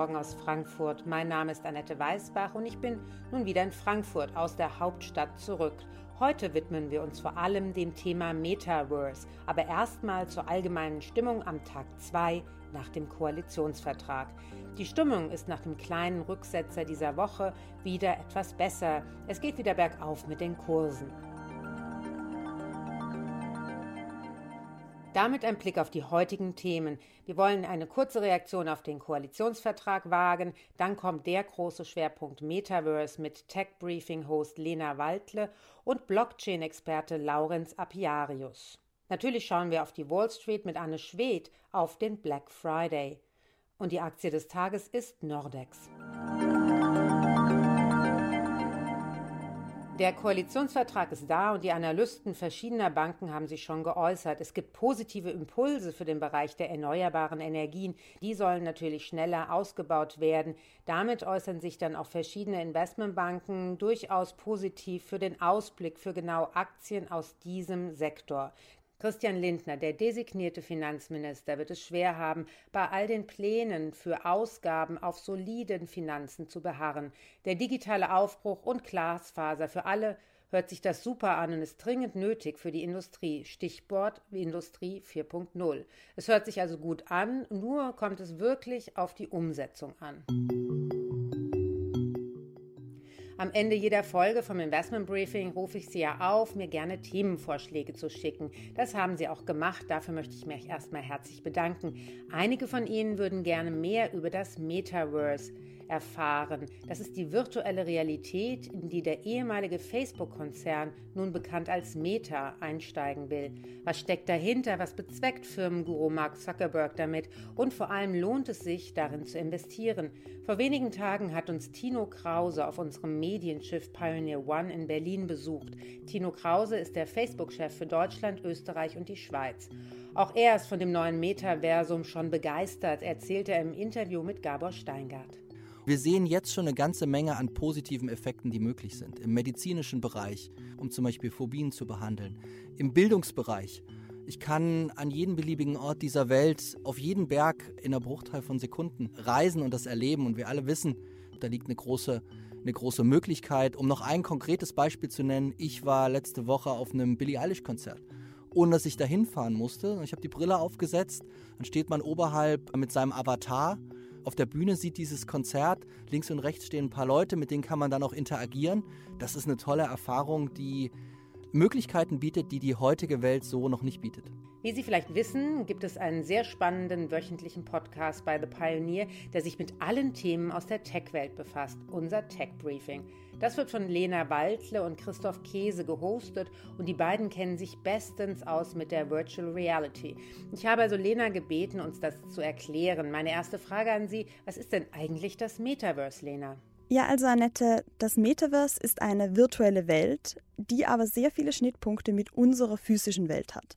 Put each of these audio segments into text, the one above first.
Morgen aus Frankfurt. Mein Name ist Annette Weißbach und ich bin nun wieder in Frankfurt aus der Hauptstadt zurück. Heute widmen wir uns vor allem dem Thema Metaverse, aber erstmal zur allgemeinen Stimmung am Tag 2 nach dem Koalitionsvertrag. Die Stimmung ist nach dem kleinen Rücksetzer dieser Woche wieder etwas besser. Es geht wieder bergauf mit den Kursen. Damit ein Blick auf die heutigen Themen. Wir wollen eine kurze Reaktion auf den Koalitionsvertrag wagen. Dann kommt der große Schwerpunkt Metaverse mit Tech-Briefing-Host Lena Waldle und Blockchain-Experte Laurenz Apiarius. Natürlich schauen wir auf die Wall Street mit Anne Schwedt auf den Black Friday. Und die Aktie des Tages ist Nordex. Der Koalitionsvertrag ist da und die Analysten verschiedener Banken haben sich schon geäußert. Es gibt positive Impulse für den Bereich der erneuerbaren Energien. Die sollen natürlich schneller ausgebaut werden. Damit äußern sich dann auch verschiedene Investmentbanken durchaus positiv für den Ausblick für genau Aktien aus diesem Sektor. Christian Lindner, der designierte Finanzminister, wird es schwer haben, bei all den Plänen für Ausgaben auf soliden Finanzen zu beharren. Der digitale Aufbruch und Glasfaser für alle hört sich das super an und ist dringend nötig für die Industrie. Stichwort Industrie 4.0. Es hört sich also gut an, nur kommt es wirklich auf die Umsetzung an. Am Ende jeder Folge vom Investment Briefing rufe ich Sie ja auf, mir gerne Themenvorschläge zu schicken. Das haben Sie auch gemacht. Dafür möchte ich mich erstmal herzlich bedanken. Einige von Ihnen würden gerne mehr über das Metaverse erfahren. Das ist die virtuelle Realität, in die der ehemalige Facebook-Konzern, nun bekannt als Meta, einsteigen will. Was steckt dahinter? Was bezweckt Firmenguru Mark Zuckerberg damit? Und vor allem lohnt es sich, darin zu investieren. Vor wenigen Tagen hat uns Tino Krause auf unserem Medienschiff Pioneer One in Berlin besucht. Tino Krause ist der Facebook-Chef für Deutschland, Österreich und die Schweiz. Auch er ist von dem neuen Metaversum schon begeistert, erzählte er im Interview mit Gabor Steingart. Wir sehen jetzt schon eine ganze Menge an positiven Effekten, die möglich sind. Im medizinischen Bereich, um zum Beispiel Phobien zu behandeln. Im Bildungsbereich. Ich kann an jeden beliebigen Ort dieser Welt, auf jeden Berg in einer Bruchteil von Sekunden reisen und das erleben. Und wir alle wissen, da liegt eine große, eine große Möglichkeit. Um noch ein konkretes Beispiel zu nennen, ich war letzte Woche auf einem Billie Eilish-Konzert ohne dass ich da hinfahren musste. Ich habe die Brille aufgesetzt, dann steht man oberhalb mit seinem Avatar auf der Bühne sieht dieses Konzert, links und rechts stehen ein paar Leute, mit denen kann man dann auch interagieren. Das ist eine tolle Erfahrung, die Möglichkeiten bietet, die die heutige Welt so noch nicht bietet. Wie Sie vielleicht wissen, gibt es einen sehr spannenden wöchentlichen Podcast bei The Pioneer, der sich mit allen Themen aus der Tech-Welt befasst, unser Tech Briefing. Das wird von Lena Waldle und Christoph Käse gehostet und die beiden kennen sich bestens aus mit der Virtual Reality. Ich habe also Lena gebeten, uns das zu erklären. Meine erste Frage an Sie, was ist denn eigentlich das Metaverse, Lena? Ja, also Annette, das Metaverse ist eine virtuelle Welt, die aber sehr viele Schnittpunkte mit unserer physischen Welt hat.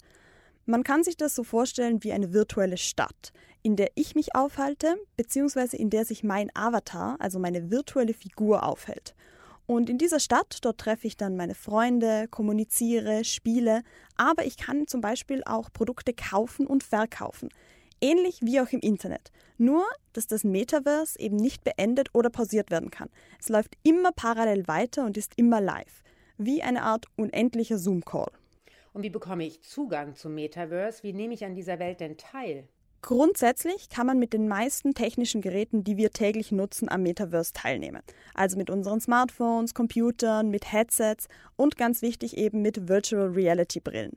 Man kann sich das so vorstellen wie eine virtuelle Stadt, in der ich mich aufhalte, beziehungsweise in der sich mein Avatar, also meine virtuelle Figur, aufhält. Und in dieser Stadt, dort treffe ich dann meine Freunde, kommuniziere, spiele, aber ich kann zum Beispiel auch Produkte kaufen und verkaufen. Ähnlich wie auch im Internet. Nur, dass das Metaverse eben nicht beendet oder pausiert werden kann. Es läuft immer parallel weiter und ist immer live. Wie eine Art unendlicher Zoom-Call. Und wie bekomme ich Zugang zum Metaverse? Wie nehme ich an dieser Welt denn teil? Grundsätzlich kann man mit den meisten technischen Geräten, die wir täglich nutzen, am Metaverse teilnehmen. Also mit unseren Smartphones, Computern, mit Headsets und ganz wichtig eben mit Virtual Reality Brillen.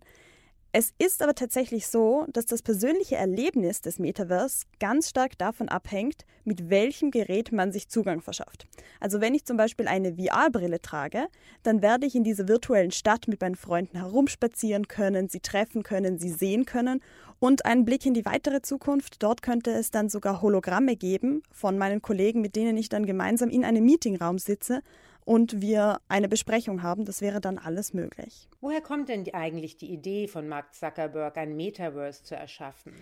Es ist aber tatsächlich so, dass das persönliche Erlebnis des Metaverse ganz stark davon abhängt, mit welchem Gerät man sich Zugang verschafft. Also wenn ich zum Beispiel eine VR-Brille trage, dann werde ich in dieser virtuellen Stadt mit meinen Freunden herumspazieren können, sie treffen können, sie sehen können und einen Blick in die weitere Zukunft. Dort könnte es dann sogar Hologramme geben von meinen Kollegen, mit denen ich dann gemeinsam in einem Meetingraum sitze und wir eine Besprechung haben. Das wäre dann alles möglich. Woher kommt denn eigentlich die Idee von Mark Zuckerberg, ein Metaverse zu erschaffen?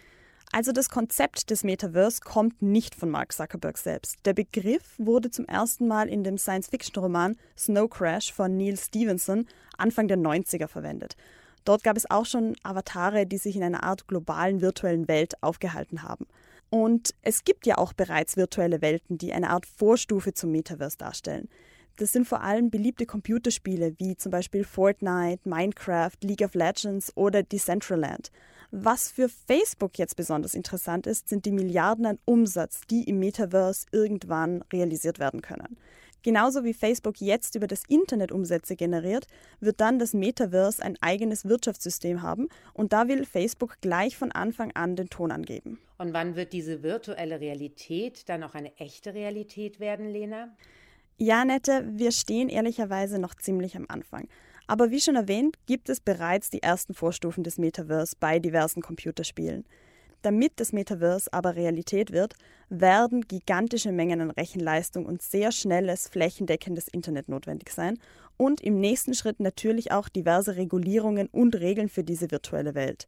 Also das Konzept des Metaverse kommt nicht von Mark Zuckerberg selbst. Der Begriff wurde zum ersten Mal in dem Science-Fiction-Roman Snow Crash von Neil Stevenson Anfang der 90er verwendet. Dort gab es auch schon Avatare, die sich in einer Art globalen virtuellen Welt aufgehalten haben. Und es gibt ja auch bereits virtuelle Welten, die eine Art Vorstufe zum Metaverse darstellen. Das sind vor allem beliebte Computerspiele wie zum Beispiel Fortnite, Minecraft, League of Legends oder Decentraland. Was für Facebook jetzt besonders interessant ist, sind die Milliarden an Umsatz, die im Metaverse irgendwann realisiert werden können. Genauso wie Facebook jetzt über das Internet Umsätze generiert, wird dann das Metaverse ein eigenes Wirtschaftssystem haben und da will Facebook gleich von Anfang an den Ton angeben. Und wann wird diese virtuelle Realität dann auch eine echte Realität werden, Lena? Ja, Nette, wir stehen ehrlicherweise noch ziemlich am Anfang. Aber wie schon erwähnt, gibt es bereits die ersten Vorstufen des Metaverse bei diversen Computerspielen. Damit das Metaverse aber Realität wird, werden gigantische Mengen an Rechenleistung und sehr schnelles, flächendeckendes Internet notwendig sein und im nächsten Schritt natürlich auch diverse Regulierungen und Regeln für diese virtuelle Welt.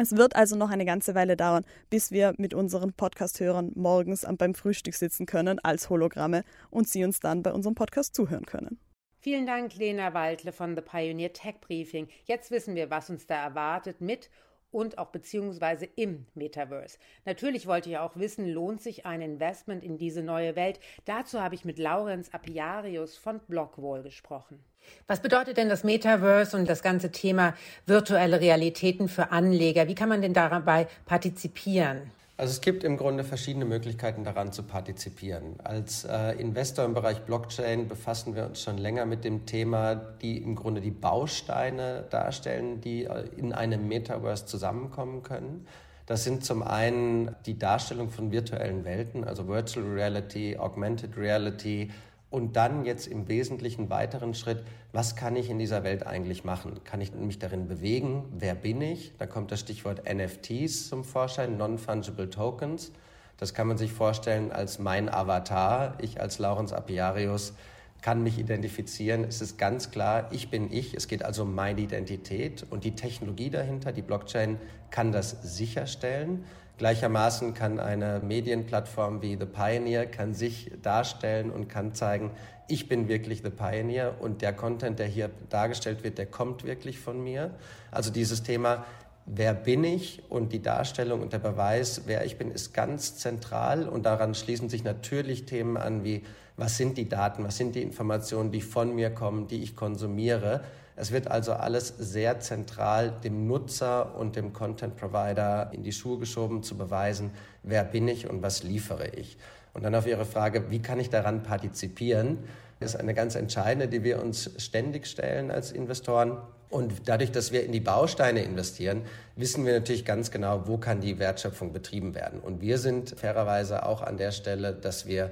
Es wird also noch eine ganze Weile dauern, bis wir mit unseren Podcast-Hörern morgens beim Frühstück sitzen können als Hologramme und sie uns dann bei unserem Podcast zuhören können. Vielen Dank, Lena Waldle von The Pioneer Tech Briefing. Jetzt wissen wir, was uns da erwartet mit und auch beziehungsweise im Metaverse. Natürlich wollte ich auch wissen, lohnt sich ein Investment in diese neue Welt? Dazu habe ich mit Laurenz Apiarius von Blockwall gesprochen. Was bedeutet denn das Metaverse und das ganze Thema virtuelle Realitäten für Anleger? Wie kann man denn dabei partizipieren? Also es gibt im Grunde verschiedene Möglichkeiten daran zu partizipieren. Als äh, Investor im Bereich Blockchain befassen wir uns schon länger mit dem Thema, die im Grunde die Bausteine darstellen, die äh, in einem Metaverse zusammenkommen können. Das sind zum einen die Darstellung von virtuellen Welten, also Virtual Reality, Augmented Reality, und dann jetzt im wesentlichen weiteren Schritt, was kann ich in dieser Welt eigentlich machen? Kann ich mich darin bewegen? Wer bin ich? Da kommt das Stichwort NFTs zum Vorschein, Non-Fungible Tokens. Das kann man sich vorstellen als mein Avatar. Ich als Laurens Apiarius kann mich identifizieren. Es ist ganz klar, ich bin ich. Es geht also um meine Identität und die Technologie dahinter, die Blockchain, kann das sicherstellen. Gleichermaßen kann eine Medienplattform wie The Pioneer kann sich darstellen und kann zeigen, ich bin wirklich The Pioneer und der Content, der hier dargestellt wird, der kommt wirklich von mir. Also dieses Thema, wer bin ich und die Darstellung und der Beweis, wer ich bin, ist ganz zentral. Und daran schließen sich natürlich Themen an wie, was sind die Daten, was sind die Informationen, die von mir kommen, die ich konsumiere. Es wird also alles sehr zentral dem Nutzer und dem Content Provider in die Schuhe geschoben, zu beweisen, wer bin ich und was liefere ich. Und dann auf Ihre Frage, wie kann ich daran partizipieren, ist eine ganz entscheidende, die wir uns ständig stellen als Investoren. Und dadurch, dass wir in die Bausteine investieren, wissen wir natürlich ganz genau, wo kann die Wertschöpfung betrieben werden. Und wir sind fairerweise auch an der Stelle, dass wir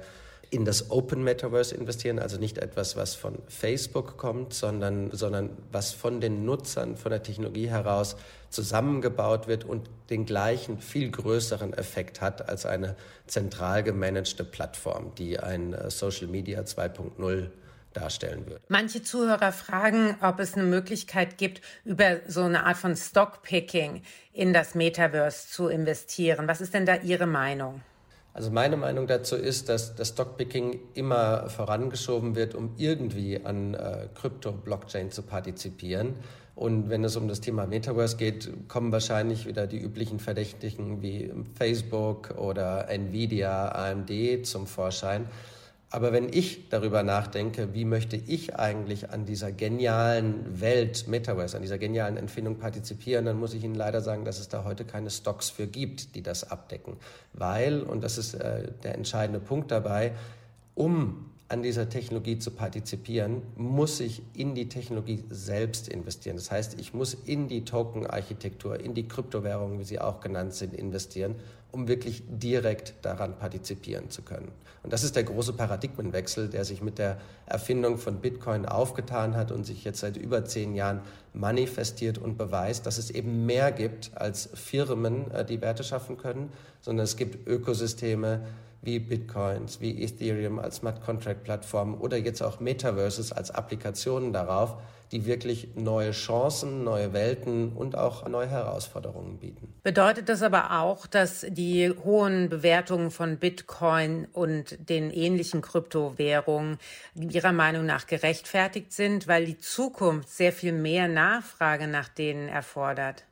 in das Open Metaverse investieren, also nicht etwas, was von Facebook kommt, sondern, sondern was von den Nutzern, von der Technologie heraus zusammengebaut wird und den gleichen, viel größeren Effekt hat als eine zentral gemanagte Plattform, die ein äh, Social Media 2.0 darstellen würde. Manche Zuhörer fragen, ob es eine Möglichkeit gibt, über so eine Art von Stockpicking in das Metaverse zu investieren. Was ist denn da Ihre Meinung? Also meine Meinung dazu ist, dass das Stockpicking immer vorangeschoben wird, um irgendwie an äh, Krypto-Blockchain zu partizipieren. Und wenn es um das Thema Metaverse geht, kommen wahrscheinlich wieder die üblichen Verdächtigen wie Facebook oder Nvidia, AMD zum Vorschein. Aber wenn ich darüber nachdenke, wie möchte ich eigentlich an dieser genialen Welt Metaverse, an dieser genialen Empfindung partizipieren, dann muss ich Ihnen leider sagen, dass es da heute keine Stocks für gibt, die das abdecken. Weil, und das ist äh, der entscheidende Punkt dabei, um an dieser Technologie zu partizipieren, muss ich in die Technologie selbst investieren. Das heißt, ich muss in die Token-Architektur, in die Kryptowährungen, wie sie auch genannt sind, investieren, um wirklich direkt daran partizipieren zu können. Und das ist der große Paradigmenwechsel, der sich mit der Erfindung von Bitcoin aufgetan hat und sich jetzt seit über zehn Jahren manifestiert und beweist, dass es eben mehr gibt als Firmen, äh, die Werte schaffen können, sondern es gibt Ökosysteme, wie Bitcoins, wie Ethereum als Smart Contract Plattform oder jetzt auch Metaverses als Applikationen darauf, die wirklich neue Chancen, neue Welten und auch neue Herausforderungen bieten. Bedeutet das aber auch, dass die hohen Bewertungen von Bitcoin und den ähnlichen Kryptowährungen Ihrer Meinung nach gerechtfertigt sind, weil die Zukunft sehr viel mehr Nachfrage nach denen erfordert?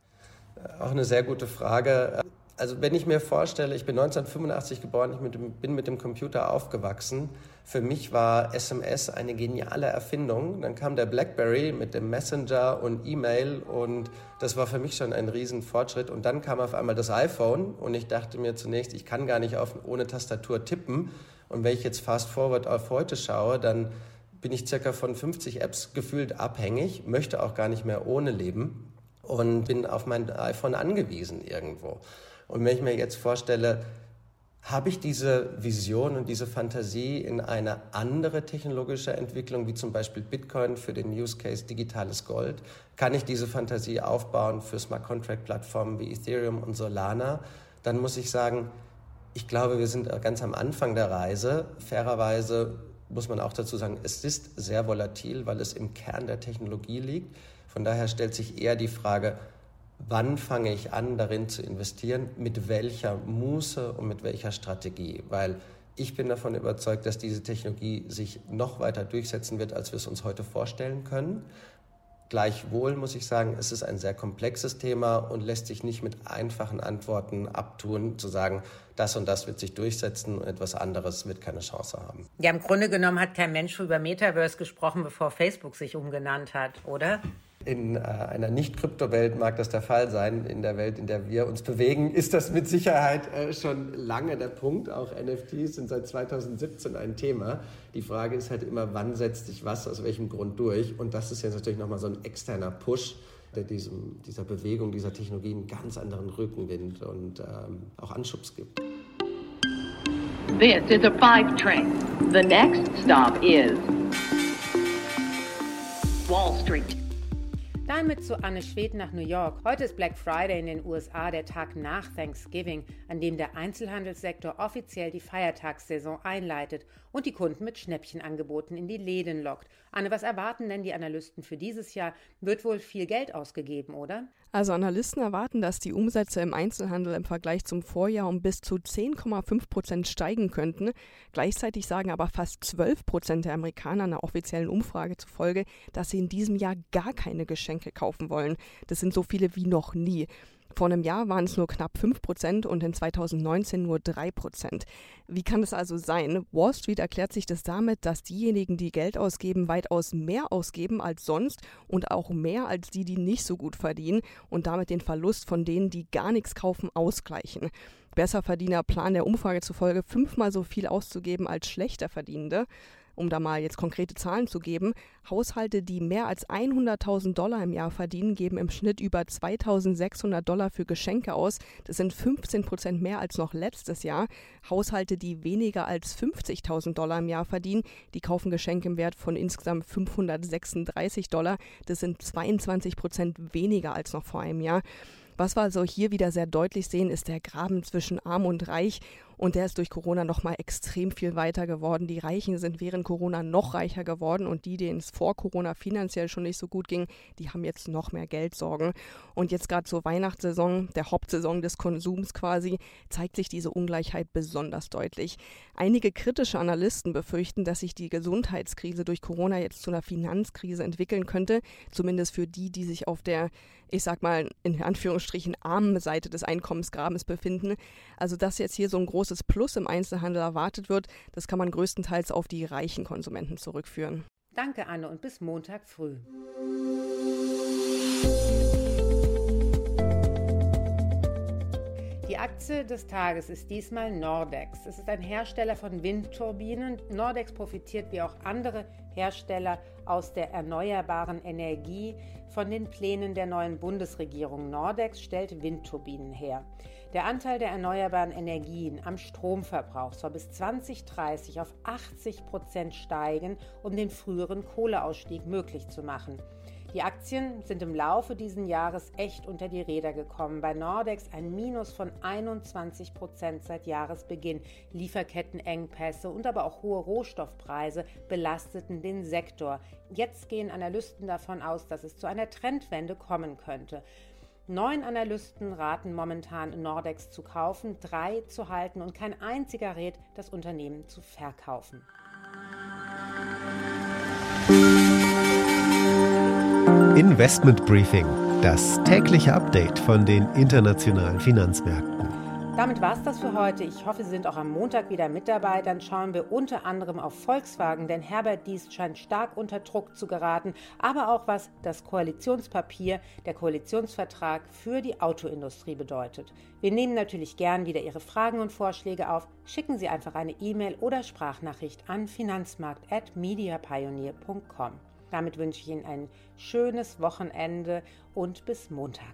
Auch eine sehr gute Frage. Also wenn ich mir vorstelle, ich bin 1985 geboren, ich mit dem, bin mit dem Computer aufgewachsen. Für mich war SMS eine geniale Erfindung. Dann kam der BlackBerry mit dem Messenger und E-Mail und das war für mich schon ein Riesenfortschritt. Und dann kam auf einmal das iPhone und ich dachte mir zunächst, ich kann gar nicht auf, ohne Tastatur tippen. Und wenn ich jetzt fast forward auf heute schaue, dann bin ich circa von 50 Apps gefühlt abhängig, möchte auch gar nicht mehr ohne leben und bin auf mein iPhone angewiesen irgendwo. Und wenn ich mir jetzt vorstelle, habe ich diese Vision und diese Fantasie in eine andere technologische Entwicklung, wie zum Beispiel Bitcoin für den Use Case digitales Gold? Kann ich diese Fantasie aufbauen für Smart Contract Plattformen wie Ethereum und Solana? Dann muss ich sagen, ich glaube, wir sind ganz am Anfang der Reise. Fairerweise muss man auch dazu sagen, es ist sehr volatil, weil es im Kern der Technologie liegt. Von daher stellt sich eher die Frage, wann fange ich an, darin zu investieren, mit welcher Muße und mit welcher Strategie. Weil ich bin davon überzeugt, dass diese Technologie sich noch weiter durchsetzen wird, als wir es uns heute vorstellen können. Gleichwohl muss ich sagen, es ist ein sehr komplexes Thema und lässt sich nicht mit einfachen Antworten abtun, zu sagen, das und das wird sich durchsetzen und etwas anderes wird keine Chance haben. Ja, im Grunde genommen hat kein Mensch über Metaverse gesprochen, bevor Facebook sich umgenannt hat, oder? In äh, einer Nicht-Krypto-Welt mag das der Fall sein. In der Welt, in der wir uns bewegen, ist das mit Sicherheit äh, schon lange der Punkt. Auch NFTs sind seit 2017 ein Thema. Die Frage ist halt immer, wann setzt sich was, aus welchem Grund durch? Und das ist jetzt natürlich nochmal so ein externer Push, der diesem, dieser Bewegung, dieser Technologie einen ganz anderen Rückenwind und ähm, auch Anschubs gibt. This is a five train. The next stop is Wall Street. Damit zu Anne Schwed nach New York. Heute ist Black Friday in den USA, der Tag nach Thanksgiving, an dem der Einzelhandelssektor offiziell die Feiertagssaison einleitet und die Kunden mit Schnäppchenangeboten in die Läden lockt. Anne, was erwarten denn die Analysten für dieses Jahr? Wird wohl viel Geld ausgegeben, oder? Also Analysten erwarten, dass die Umsätze im Einzelhandel im Vergleich zum Vorjahr um bis zu 10,5 Prozent steigen könnten. Gleichzeitig sagen aber fast 12 Prozent der Amerikaner einer offiziellen Umfrage zufolge, dass sie in diesem Jahr gar keine Geschenke kaufen wollen. Das sind so viele wie noch nie. Vor einem Jahr waren es nur knapp 5% und in 2019 nur 3%. Wie kann es also sein? Wall Street erklärt sich das damit, dass diejenigen, die Geld ausgeben, weitaus mehr ausgeben als sonst und auch mehr als die, die nicht so gut verdienen und damit den Verlust von denen, die gar nichts kaufen, ausgleichen. Besserverdiener planen der Umfrage zufolge fünfmal so viel auszugeben als schlechter Verdienende um da mal jetzt konkrete Zahlen zu geben, Haushalte, die mehr als 100.000 Dollar im Jahr verdienen, geben im Schnitt über 2.600 Dollar für Geschenke aus. Das sind 15 Prozent mehr als noch letztes Jahr. Haushalte, die weniger als 50.000 Dollar im Jahr verdienen, die kaufen Geschenke im Wert von insgesamt 536 Dollar. Das sind 22 Prozent weniger als noch vor einem Jahr. Was wir also hier wieder sehr deutlich sehen, ist der Graben zwischen Arm und Reich. Und der ist durch Corona nochmal extrem viel weiter geworden. Die Reichen sind während Corona noch reicher geworden und die, denen es vor Corona finanziell schon nicht so gut ging, die haben jetzt noch mehr Geldsorgen. Und jetzt gerade zur Weihnachtssaison, der Hauptsaison des Konsums quasi, zeigt sich diese Ungleichheit besonders deutlich. Einige kritische Analysten befürchten, dass sich die Gesundheitskrise durch Corona jetzt zu einer Finanzkrise entwickeln könnte, zumindest für die, die sich auf der, ich sag mal, in Anführungsstrichen armen Seite des Einkommensgrabens befinden. Also dass jetzt hier so ein großes großes Plus im Einzelhandel erwartet wird, das kann man größtenteils auf die reichen Konsumenten zurückführen. Danke, Anne, und bis Montag früh. Aktie des Tages ist diesmal Nordex. Es ist ein Hersteller von Windturbinen. Nordex profitiert wie auch andere Hersteller aus der erneuerbaren Energie von den Plänen der neuen Bundesregierung. Nordex stellt Windturbinen her. Der Anteil der erneuerbaren Energien am Stromverbrauch soll bis 2030 auf 80 Prozent steigen, um den früheren Kohleausstieg möglich zu machen. Die Aktien sind im Laufe dieses Jahres echt unter die Räder gekommen. Bei Nordex ein Minus von 21 Prozent seit Jahresbeginn. Lieferkettenengpässe und aber auch hohe Rohstoffpreise belasteten den Sektor. Jetzt gehen Analysten davon aus, dass es zu einer Trendwende kommen könnte. Neun Analysten raten momentan Nordex zu kaufen, drei zu halten und kein einziger rät, das Unternehmen zu verkaufen. Investment Briefing, das tägliche Update von den internationalen Finanzmärkten. Damit war es das für heute. Ich hoffe, Sie sind auch am Montag wieder mit dabei. Dann schauen wir unter anderem auf Volkswagen, denn Herbert Dies scheint stark unter Druck zu geraten, aber auch was das Koalitionspapier, der Koalitionsvertrag für die Autoindustrie bedeutet. Wir nehmen natürlich gern wieder Ihre Fragen und Vorschläge auf. Schicken Sie einfach eine E-Mail oder Sprachnachricht an finanzmarkt.mediapioneer.com. Damit wünsche ich Ihnen ein schönes Wochenende und bis Montag.